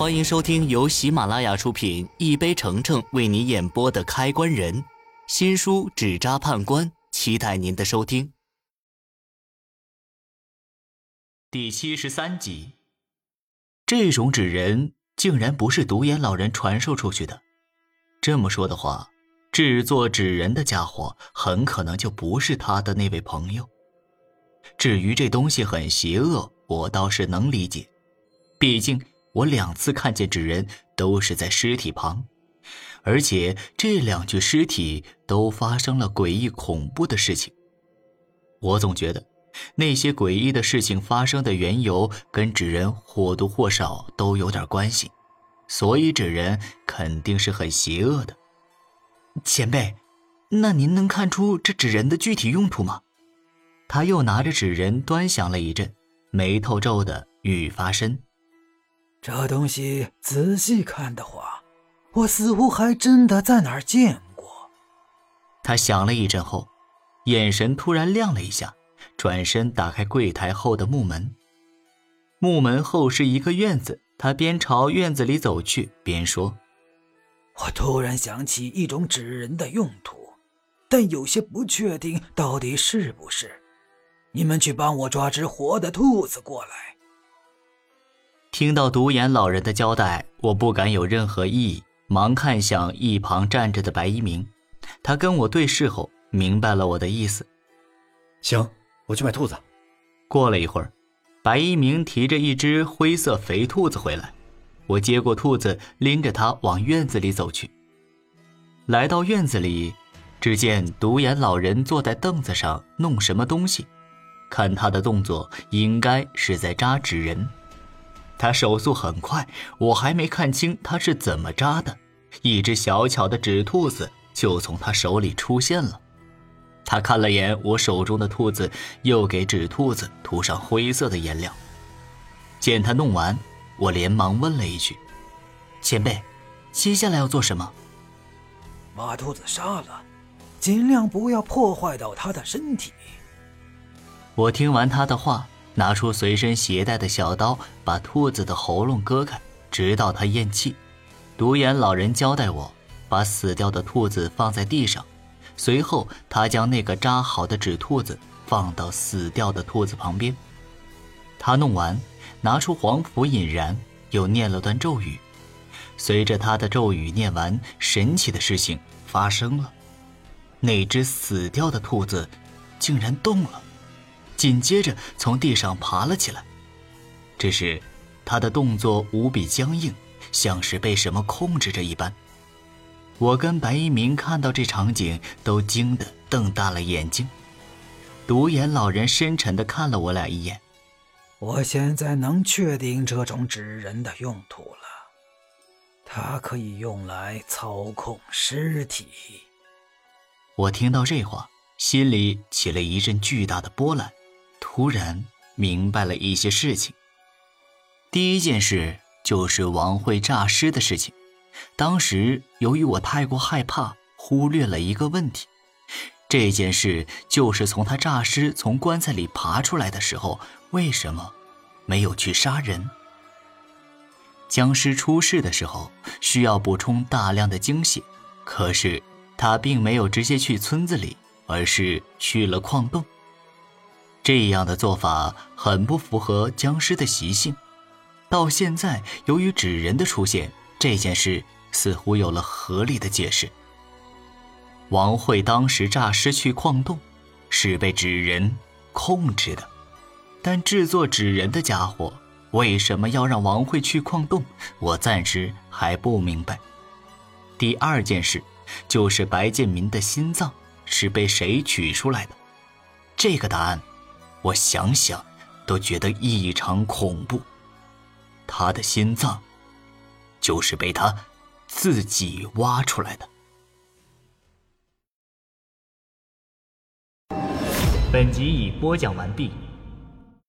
欢迎收听由喜马拉雅出品、一杯橙橙为你演播的《开关人》新书《纸扎判官》，期待您的收听。第七十三集，这种纸人竟然不是独眼老人传授出去的。这么说的话，制作纸人的家伙很可能就不是他的那位朋友。至于这东西很邪恶，我倒是能理解，毕竟。我两次看见纸人都是在尸体旁，而且这两具尸体都发生了诡异恐怖的事情。我总觉得那些诡异的事情发生的缘由跟纸人或多或少都有点关系，所以纸人肯定是很邪恶的。前辈，那您能看出这纸人的具体用途吗？他又拿着纸人端详了一阵，眉头皱得愈发深。这东西仔细看的话，我似乎还真的在哪儿见过。他想了一阵后，眼神突然亮了一下，转身打开柜台后的木门。木门后是一个院子，他边朝院子里走去，边说：“我突然想起一种纸人的用途，但有些不确定到底是不是。你们去帮我抓只活的兔子过来。”听到独眼老人的交代，我不敢有任何异议，忙看向一旁站着的白一鸣。他跟我对视后，明白了我的意思。行，我去买兔子。过了一会儿，白一鸣提着一只灰色肥兔子回来，我接过兔子，拎着它往院子里走去。来到院子里，只见独眼老人坐在凳子上弄什么东西，看他的动作，应该是在扎纸人。他手速很快，我还没看清他是怎么扎的，一只小巧的纸兔子就从他手里出现了。他看了眼我手中的兔子，又给纸兔子涂上灰色的颜料。见他弄完，我连忙问了一句：“前辈，接下来要做什么？”把兔子杀了，尽量不要破坏到它的身体。我听完他的话。拿出随身携带的小刀，把兔子的喉咙割开，直到它咽气。独眼老人交代我，把死掉的兔子放在地上，随后他将那个扎好的纸兔子放到死掉的兔子旁边。他弄完，拿出黄符引燃，又念了段咒语。随着他的咒语念完，神奇的事情发生了，那只死掉的兔子竟然动了。紧接着从地上爬了起来，只是他的动作无比僵硬，像是被什么控制着一般。我跟白一鸣看到这场景，都惊得瞪大了眼睛。独眼老人深沉地看了我俩一眼。我现在能确定这种纸人的用途了，它可以用来操控尸体。我听到这话，心里起了一阵巨大的波澜。突然明白了一些事情。第一件事就是王慧诈尸的事情。当时由于我太过害怕，忽略了一个问题。这件事就是从他诈尸从棺材里爬出来的时候，为什么没有去杀人？僵尸出世的时候需要补充大量的精血，可是他并没有直接去村子里，而是去了矿洞。这样的做法很不符合僵尸的习性。到现在，由于纸人的出现，这件事似乎有了合理的解释。王慧当时诈尸去矿洞，是被纸人控制的。但制作纸人的家伙为什么要让王慧去矿洞？我暂时还不明白。第二件事，就是白建民的心脏是被谁取出来的？这个答案。我想想，都觉得异常恐怖。他的心脏，就是被他自己挖出来的。本集已播讲完毕。